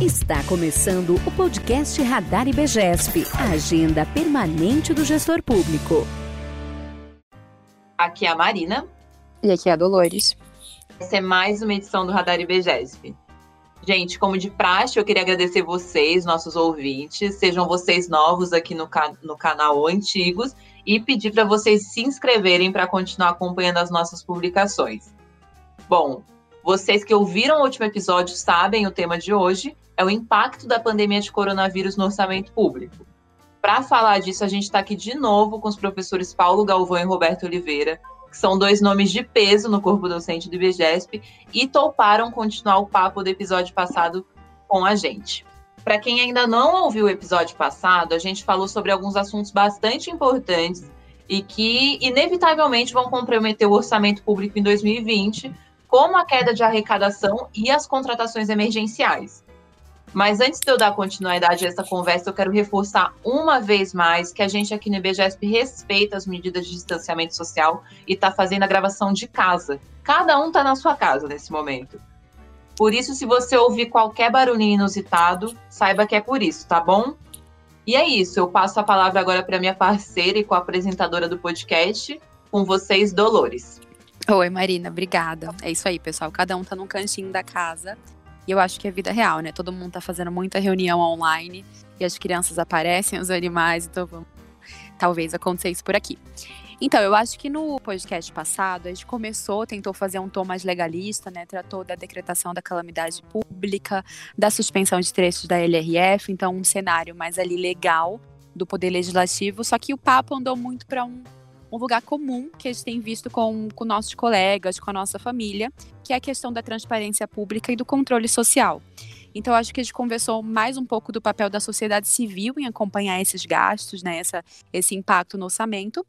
Está começando o podcast Radar IBGESP, a agenda permanente do gestor público. Aqui é a Marina. E aqui é a Dolores. Essa é mais uma edição do Radar IBGESP. Gente, como de praxe, eu queria agradecer vocês, nossos ouvintes, sejam vocês novos aqui no, ca no canal ou antigos, e pedir para vocês se inscreverem para continuar acompanhando as nossas publicações. Bom, vocês que ouviram o último episódio sabem o tema de hoje, é o impacto da pandemia de coronavírus no orçamento público. Para falar disso, a gente está aqui de novo com os professores Paulo Galvão e Roberto Oliveira, que são dois nomes de peso no corpo docente do IBGESP e toparam continuar o papo do episódio passado com a gente. Para quem ainda não ouviu o episódio passado, a gente falou sobre alguns assuntos bastante importantes e que inevitavelmente vão comprometer o orçamento público em 2020, como a queda de arrecadação e as contratações emergenciais. Mas antes de eu dar continuidade a essa conversa, eu quero reforçar uma vez mais que a gente aqui no IBGESP respeita as medidas de distanciamento social e está fazendo a gravação de casa. Cada um está na sua casa nesse momento. Por isso, se você ouvir qualquer barulhinho inusitado, saiba que é por isso, tá bom? E é isso, eu passo a palavra agora para minha parceira e co-apresentadora do podcast, com vocês, Dolores. Oi, Marina, obrigada. É isso aí, pessoal. Cada um tá num cantinho da casa e eu acho que é vida real, né? Todo mundo tá fazendo muita reunião online e as crianças aparecem, os animais, então vamos talvez aconteça isso por aqui. Então, eu acho que no podcast passado a gente começou, tentou fazer um tom mais legalista, né? Tratou da decretação da calamidade pública, da suspensão de trechos da LRF, então um cenário mais ali legal do poder legislativo, só que o papo andou muito para um um lugar comum que a gente tem visto com, com nossos colegas, com a nossa família, que é a questão da transparência pública e do controle social. Então, acho que a gente conversou mais um pouco do papel da sociedade civil em acompanhar esses gastos, né, essa, esse impacto no orçamento.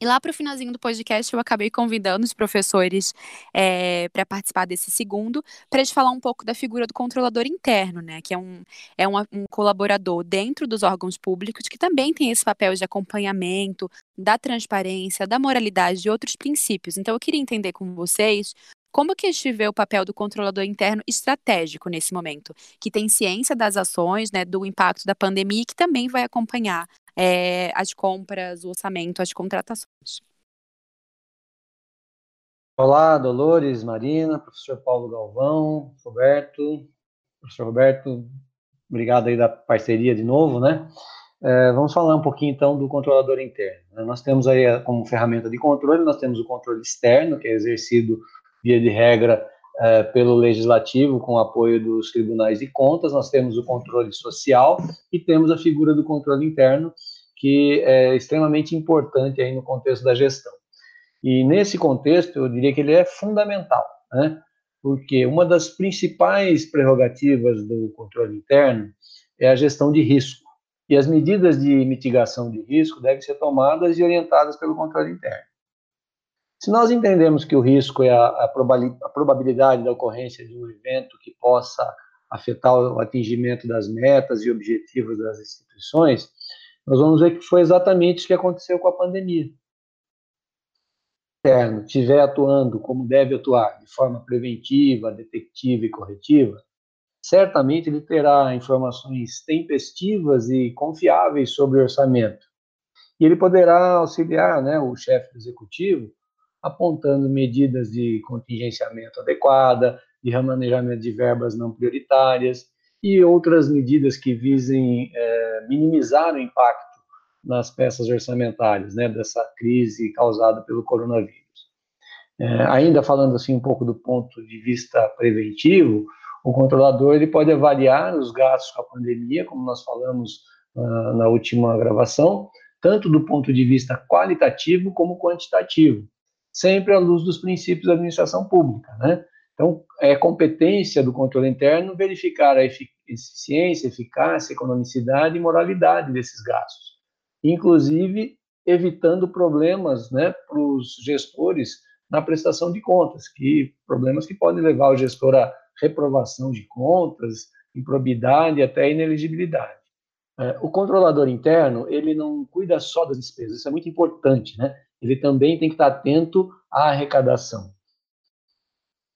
E lá para o finalzinho do podcast, eu acabei convidando os professores é, para participar desse segundo, para gente falar um pouco da figura do controlador interno, né? Que é, um, é um, um colaborador dentro dos órgãos públicos que também tem esse papel de acompanhamento da transparência, da moralidade e outros princípios. Então, eu queria entender com vocês como que a gente vê o papel do controlador interno estratégico nesse momento, que tem ciência das ações, né, do impacto da pandemia e que também vai acompanhar é, as compras, o orçamento, as contratações. Olá, Dolores, Marina, professor Paulo Galvão, Roberto. Professor Roberto, obrigado aí da parceria de novo, né? É, vamos falar um pouquinho então do controlador interno. Né? Nós temos aí como ferramenta de controle, nós temos o controle externo, que é exercido via de regra é, pelo legislativo, com o apoio dos tribunais de contas, nós temos o controle social e temos a figura do controle interno, que é extremamente importante aí no contexto da gestão. E nesse contexto, eu diria que ele é fundamental, né? porque uma das principais prerrogativas do controle interno é a gestão de risco. E as medidas de mitigação de risco devem ser tomadas e orientadas pelo controle interno. Se nós entendemos que o risco é a, a probabilidade da ocorrência de um evento que possa afetar o atingimento das metas e objetivos das instituições, nós vamos ver que foi exatamente isso que aconteceu com a pandemia. Se o estiver atuando como deve atuar, de forma preventiva, detectiva e corretiva, certamente ele terá informações tempestivas e confiáveis sobre o orçamento. E ele poderá auxiliar né, o chefe do executivo apontando medidas de contingenciamento adequada, de remanejamento de verbas não prioritárias e outras medidas que visem é, minimizar o impacto nas peças orçamentárias, né, dessa crise causada pelo coronavírus. É, ainda falando assim um pouco do ponto de vista preventivo, o controlador ele pode avaliar os gastos com a pandemia, como nós falamos uh, na última gravação, tanto do ponto de vista qualitativo como quantitativo sempre à luz dos princípios da administração pública, né? Então, é competência do controle interno verificar a eficiência, eficácia, economicidade e moralidade desses gastos, inclusive evitando problemas, né, para os gestores na prestação de contas, que problemas que podem levar o gestor a reprovação de contas, improbidade até ineligibilidade. É, o controlador interno, ele não cuida só das despesas, isso é muito importante, né? Ele também tem que estar atento à arrecadação.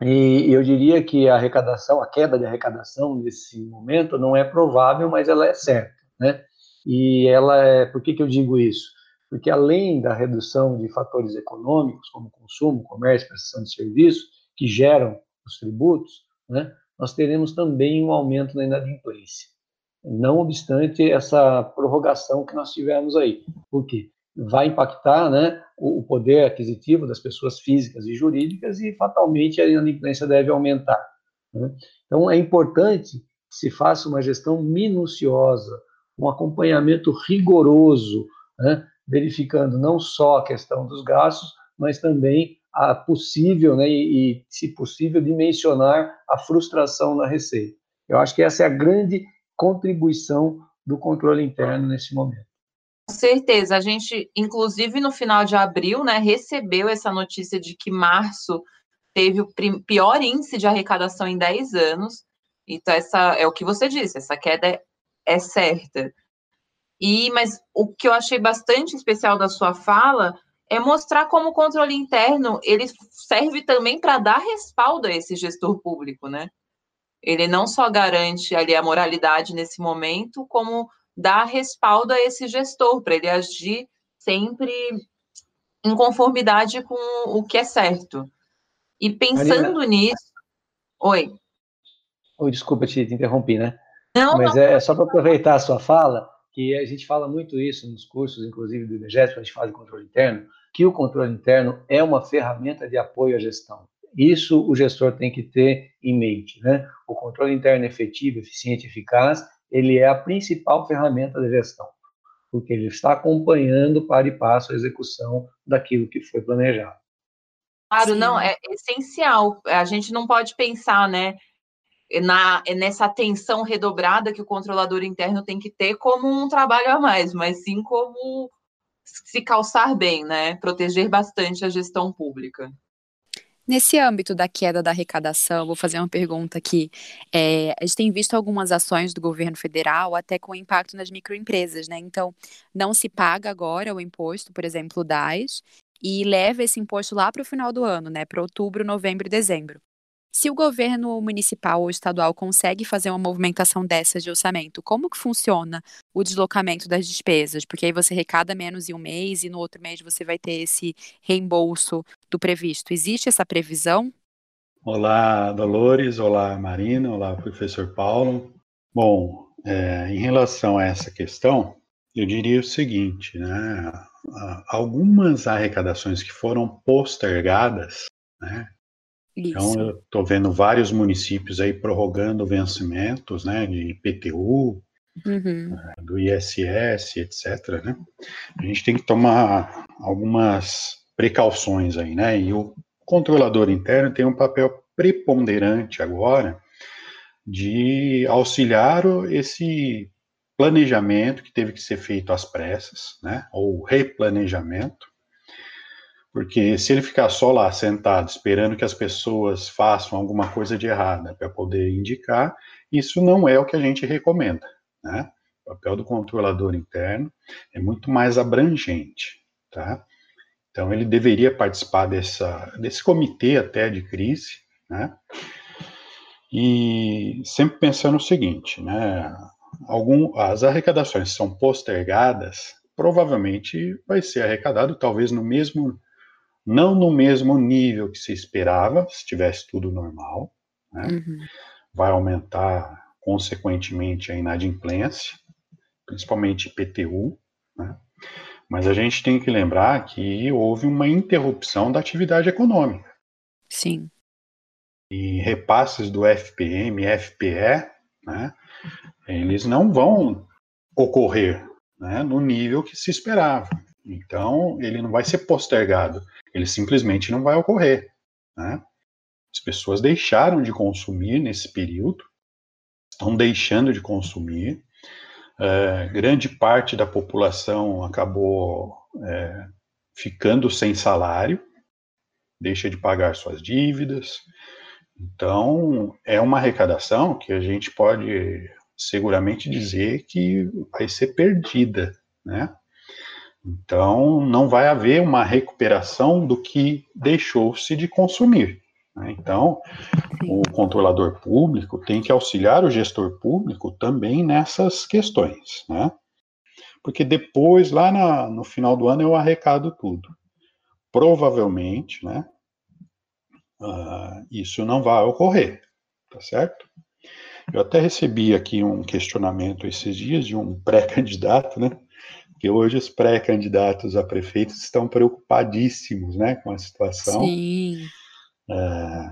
E eu diria que a arrecadação, a queda de arrecadação nesse momento não é provável, mas ela é certa, né? E ela é, por que, que eu digo isso? Porque além da redução de fatores econômicos, como consumo, comércio, prestação de serviço, que geram os tributos, né? Nós teremos também um aumento na inadimplência. Não obstante essa prorrogação que nós tivemos aí. Por quê? Vai impactar né, o poder aquisitivo das pessoas físicas e jurídicas e fatalmente a inadimplência deve aumentar. Né? Então é importante que se faça uma gestão minuciosa, um acompanhamento rigoroso, né, verificando não só a questão dos gastos, mas também a possível, né, e, se possível, dimensionar a frustração na receita. Eu acho que essa é a grande contribuição do controle interno nesse momento. Certeza. A gente, inclusive no final de abril, né, recebeu essa notícia de que março teve o pior índice de arrecadação em 10 anos. Então, essa é o que você disse, essa queda é, é certa. E, mas o que eu achei bastante especial da sua fala é mostrar como o controle interno ele serve também para dar respaldo a esse gestor público, né? Ele não só garante ali a moralidade nesse momento, como dar respaldo a esse gestor, para ele agir sempre em conformidade com o que é certo. E pensando Marina, nisso. Oi. Oi, desculpa te, te interrompi, né? Não, Mas não. é só para aproveitar a sua fala, que a gente fala muito isso nos cursos, inclusive do IBGES, quando a gente fala de controle interno, que o controle interno é uma ferramenta de apoio à gestão. Isso o gestor tem que ter em mente, né? O controle interno efetivo, eficiente e eficaz ele é a principal ferramenta da gestão, porque ele está acompanhando para e passo a execução daquilo que foi planejado. Claro, Sim. não, é essencial. A gente não pode pensar, né, na, nessa atenção redobrada que o controlador interno tem que ter como um trabalho a mais, mas sim como se calçar bem, né, proteger bastante a gestão pública. Nesse âmbito da queda da arrecadação, vou fazer uma pergunta aqui. É, a gente tem visto algumas ações do governo federal até com impacto nas microempresas, né? Então, não se paga agora o imposto, por exemplo, o DAS, e leva esse imposto lá para o final do ano, né? Para outubro, novembro e dezembro. Se o governo municipal ou estadual consegue fazer uma movimentação dessas de orçamento, como que funciona o deslocamento das despesas? Porque aí você arrecada menos em um mês e no outro mês você vai ter esse reembolso do previsto. Existe essa previsão? Olá, Dolores. Olá, Marina. Olá, professor Paulo. Bom, é, em relação a essa questão, eu diria o seguinte, né? Algumas arrecadações que foram postergadas, né, Isso. Então, eu estou vendo vários municípios aí prorrogando vencimentos, né, de IPTU, uhum. Eh, do ISS, etc., né? A gente tem que tomar algumas precauções aí, né? E o controlador interno tem um papel preponderante agora de auxiliar esse planejamento que teve que ser feito às pressas, né? Ou replanejamento, porque se ele ficar só lá sentado esperando que as pessoas façam alguma coisa de errada para poder indicar, isso não é o que a gente recomenda. Né? O papel do controlador interno é muito mais abrangente. Tá? Então, ele deveria participar dessa, desse comitê até de crise, né? E sempre pensando o seguinte, né? Algum, as arrecadações são postergadas, provavelmente vai ser arrecadado talvez no mesmo não no mesmo nível que se esperava, se tivesse tudo normal, né? uhum. vai aumentar consequentemente a inadimplência, principalmente IPTU, né? mas a gente tem que lembrar que houve uma interrupção da atividade econômica. Sim. E repasses do FPM, FPE, né, eles não vão ocorrer né, no nível que se esperava. Então, ele não vai ser postergado, ele simplesmente não vai ocorrer. Né? As pessoas deixaram de consumir nesse período, estão deixando de consumir. É, grande parte da população acabou é, ficando sem salário, deixa de pagar suas dívidas. Então, é uma arrecadação que a gente pode seguramente dizer que vai ser perdida, né? Então, não vai haver uma recuperação do que deixou-se de consumir. Né? Então, o controlador público tem que auxiliar o gestor público também nessas questões, né? Porque depois, lá na, no final do ano, eu arrecado tudo. Provavelmente, né? Uh, isso não vai ocorrer, tá certo? Eu até recebi aqui um questionamento esses dias de um pré-candidato, né? Que hoje os pré-candidatos a prefeitos estão preocupadíssimos, né, com a situação. Sim. É,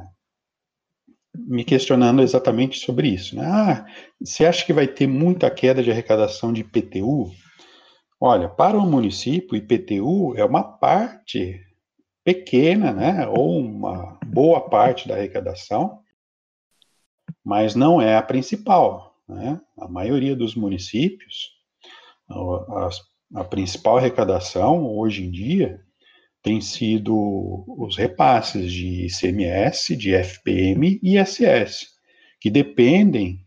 me questionando exatamente sobre isso. Né? Ah, você acha que vai ter muita queda de arrecadação de IPTU? Olha, para o município, IPTU é uma parte pequena, né, ou uma boa parte da arrecadação, mas não é a principal. Né? A maioria dos municípios, a, a principal arrecadação hoje em dia tem sido os repasses de ICMS, de FPM e ISS, que dependem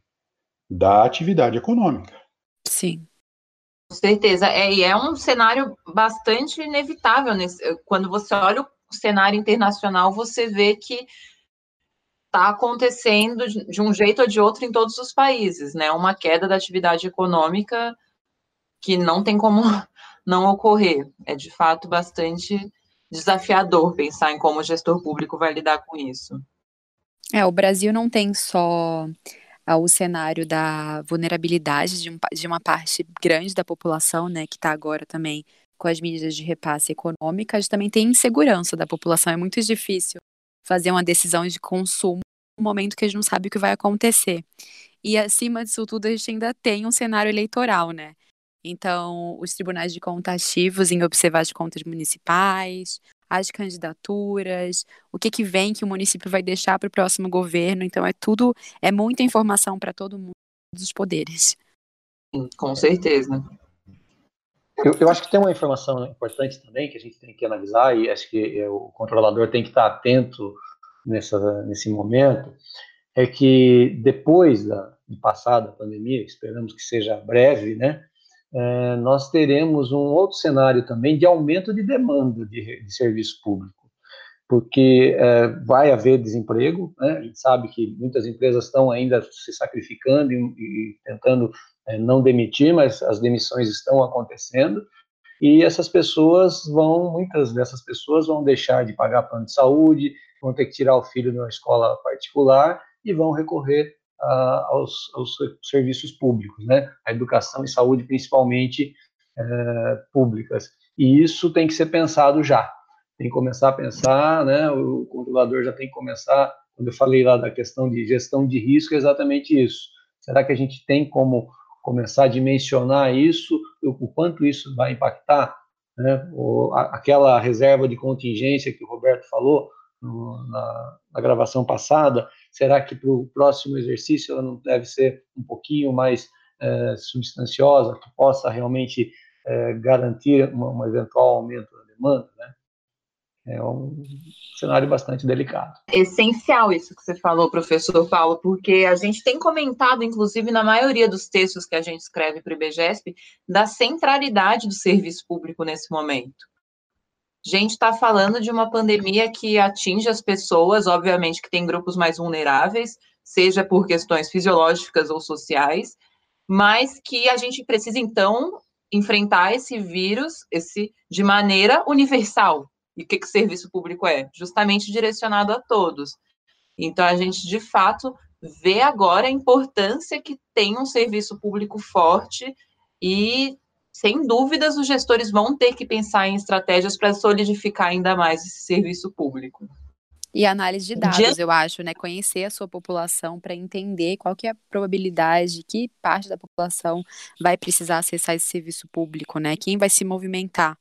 da atividade econômica. Sim. Com certeza. É, e é um cenário bastante inevitável. Nesse, quando você olha o cenário internacional, você vê que está acontecendo de um jeito ou de outro em todos os países, né? Uma queda da atividade econômica que não tem como não ocorrer. É de fato bastante desafiador pensar em como o gestor público vai lidar com isso. É, o Brasil não tem só ah, o cenário da vulnerabilidade de, um, de uma parte grande da população, né, que está agora também com as medidas de repasse econômicas, também tem insegurança da população. É muito difícil fazer uma decisão de consumo no momento que a gente não sabe o que vai acontecer. E acima disso tudo, a gente ainda tem um cenário eleitoral, né? Então, os tribunais de contas ativos em observar as contas municipais, as candidaturas, o que, que vem que o município vai deixar para o próximo governo. Então, é tudo, é muita informação para todo mundo, dos poderes. Com certeza. Eu, eu, acho que tem uma informação importante também que a gente tem que analisar, e acho que é, o controlador tem que estar atento nessa, nesse momento, é que depois da, de passar da pandemia, esperamos que seja breve, né, é, nós teremos um outro cenário também de aumento de demanda de, de serviço público, porque é, vai haver desemprego, né? a gente sabe que muitas empresas estão ainda se sacrificando e, e tentando é, não demitir, mas as demissões estão acontecendo, e essas pessoas vão, muitas dessas pessoas vão deixar de pagar plano de saúde, vão ter que tirar o filho de uma escola particular e vão recorrer aos, aos, serviços públicos, né? A educação e saúde, principalmente é, públicas. E isso tem que ser pensado já. Tem que começar a pensar, né? O controlador já tem que começar. Quando eu falei lá da questão de gestão de risco, é exatamente isso. Será que a gente tem como começar a dimensionar isso, o quanto isso vai impactar? Né? aquela reserva de contingência que o Roberto falou no, na, na gravação passada, Será que para o próximo exercício ela não deve ser um pouquinho mais é, substanciosa, que possa realmente é, garantir um, um eventual aumento da demanda, né? É um cenário bastante delicado. Essencial isso que você falou, professor Paulo, porque a gente tem comentado, inclusive na maioria dos textos que a gente escreve para o IBGESP, da centralidade do serviço público nesse momento gente está falando de uma pandemia que atinge as pessoas, obviamente que tem grupos mais vulneráveis, seja por questões fisiológicas ou sociais, mas que a gente precisa então enfrentar esse vírus, esse de maneira universal. E o que, que o serviço público é? Justamente direcionado a todos. Então a gente de fato vê agora a importância que tem um serviço público forte e sem dúvidas, os gestores vão ter que pensar em estratégias para solidificar ainda mais esse serviço público. E análise de dados, de... eu acho, né? Conhecer a sua população para entender qual que é a probabilidade, que parte da população vai precisar acessar esse serviço público, né? Quem vai se movimentar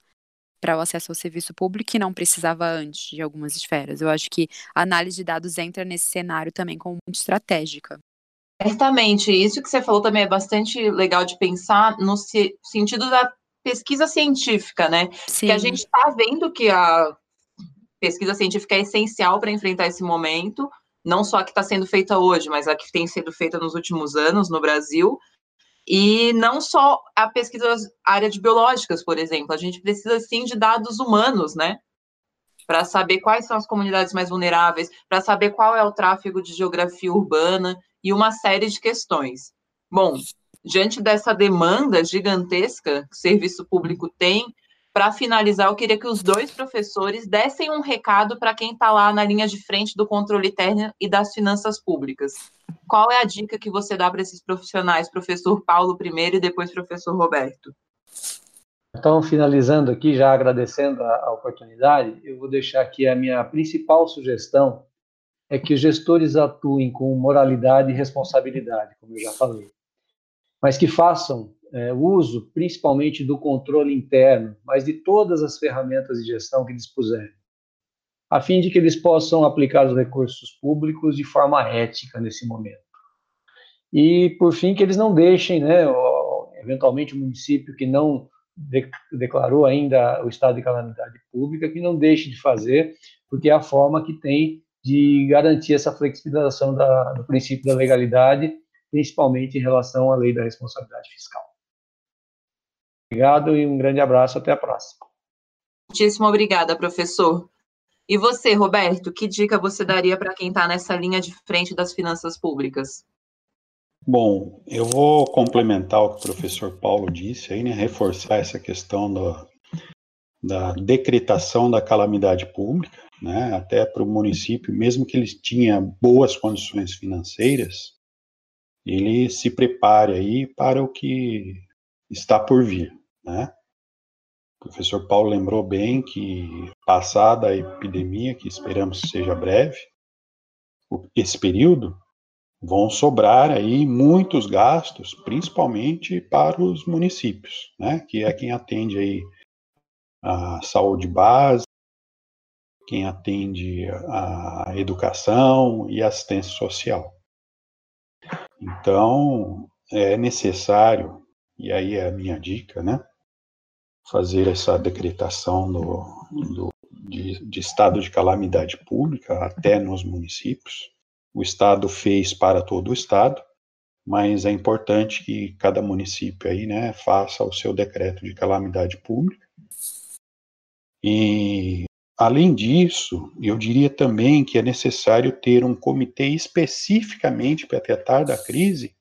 para o acesso ao serviço público que não precisava antes de algumas esferas. Eu acho que a análise de dados entra nesse cenário também como muito estratégica. Certamente, isso que você falou também é bastante legal de pensar no sentido da pesquisa científica, né? Sim. Que a gente está vendo que a pesquisa científica é essencial para enfrentar esse momento, não só a que está sendo feita hoje, mas a que tem sido feita nos últimos anos no Brasil, e não só a pesquisa área de biológicas, por exemplo, a gente precisa sim de dados humanos, né? Para saber quais são as comunidades mais vulneráveis, para saber qual é o tráfego de geografia urbana e uma série de questões. Bom, diante dessa demanda gigantesca que o serviço público tem, para finalizar, eu queria que os dois professores dessem um recado para quem está lá na linha de frente do controle interno e das finanças públicas. Qual é a dica que você dá para esses profissionais, professor Paulo primeiro e depois professor Roberto? Então, finalizando aqui, já agradecendo a, a oportunidade, eu vou deixar aqui a minha principal sugestão é que os gestores atuem com moralidade e responsabilidade, como eu já falei, mas que façam é, uso principalmente do controle interno, mas de todas as ferramentas de gestão que dispuserem, a fim de que eles possam aplicar os recursos públicos de forma ética nesse momento. E, por fim, que eles não deixem, né, eventualmente, o município que não de, declarou ainda o estado de calamidade pública, que não deixe de fazer, porque é a forma que tem de garantir essa flexibilização da, do princípio da legalidade, principalmente em relação à lei da responsabilidade fiscal. Obrigado e um grande abraço. Até a próxima. Muitíssimo obrigada, professor. E você, Roberto, que dica você daria para quem está nessa linha de frente das finanças públicas? Bom, eu vou complementar o que o professor Paulo disse aí, né, reforçar essa questão da, da decretação da calamidade pública, né, até para o município, mesmo que ele tenha boas condições financeiras, ele se prepare aí para o que está por vir, né? O professor Paulo lembrou bem que, passada a epidemia, que esperamos que seja breve, esse período, vão sobrar aí muitos gastos, principalmente para os municípios, né, que é quem atende aí a saúde básica, quem atende a educação e assistência social. Então, é necessário, e aí é a minha dica, né, fazer essa decretação do, do de, de estado de calamidade pública até nos municípios, o Estado fez para todo o Estado, mas é importante que cada município aí, né, faça o seu decreto de calamidade pública. E, além disso, eu diria também que é necessário ter um comitê especificamente para tratar da crise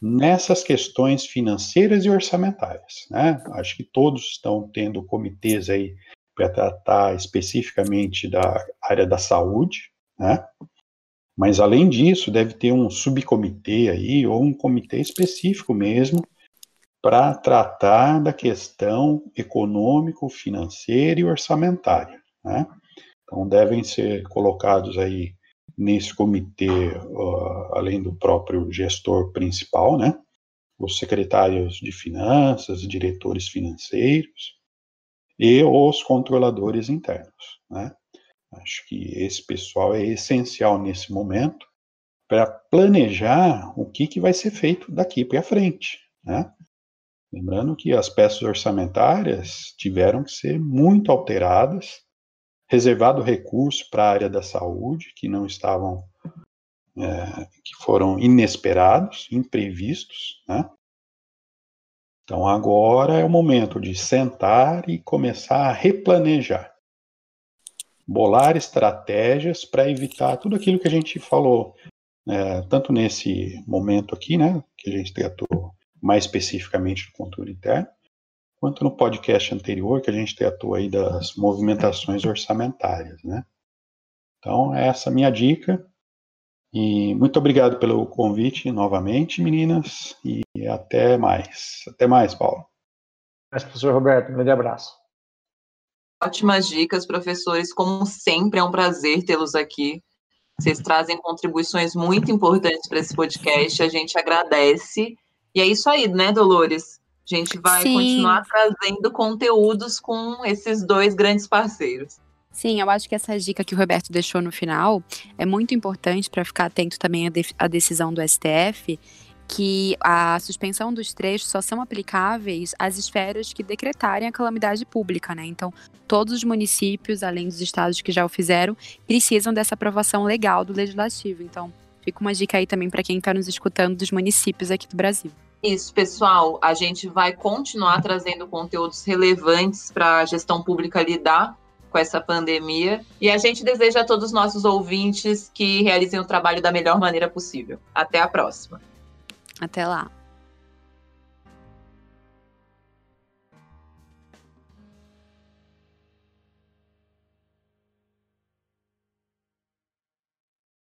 nessas questões financeiras e orçamentárias, né? Acho que todos estão tendo comitês aí para tratar especificamente da área da saúde, né? Mas, além disso, deve ter um subcomitê aí, ou um comitê específico mesmo, para tratar da questão econômico, financeira e orçamentária. Né? Então, devem ser colocados aí nesse comitê, uh, além do próprio gestor principal, né? os secretários de finanças, diretores financeiros e os controladores internos. Né? Acho que esse pessoal é essencial nesse momento para planejar o que, que vai ser feito daqui para frente, né? Lembrando que as peças orçamentárias tiveram que ser muito alteradas, reservado recurso para a área da saúde, que não estavam, é, que foram inesperados, imprevistos, né? Então agora é o momento de sentar e começar a replanejar bolar estratégias para evitar tudo aquilo que a gente falou, é, tanto nesse momento aqui, né, que a gente tratou mais especificamente do controle interno, quanto no podcast anterior, que a gente tratou aí das movimentações orçamentárias, né. Então, essa é a minha dica. E muito obrigado pelo convite novamente, meninas, e até mais. Até mais, Paulo. Mas, professor Roberto, um grande abraço. Ótimas dicas, professores. Como sempre, é um prazer tê-los aqui. Vocês trazem contribuições muito importantes para esse podcast. A gente agradece. E é isso aí, né, Dolores? A gente vai Sim. continuar trazendo conteúdos com esses dois grandes parceiros. Sim, eu acho que essa dica que o Roberto deixou no final é muito importante para ficar atento também à, de à decisão do STF que a suspensão dos trechos só são aplicáveis às esferas que decretarem a calamidade pública, né? Então, todos os municípios, além dos estados que já o fizeram, precisam dessa aprovação legal do legislativo. Então, fica uma dica aí também para quem está nos escutando dos municípios aqui do Brasil. Isso, pessoal. A gente vai continuar trazendo conteúdos relevantes para a gestão pública lidar com essa pandemia. E a gente deseja a todos os nossos ouvintes que realizem o trabalho da melhor maneira possível. Até a próxima. Até lá.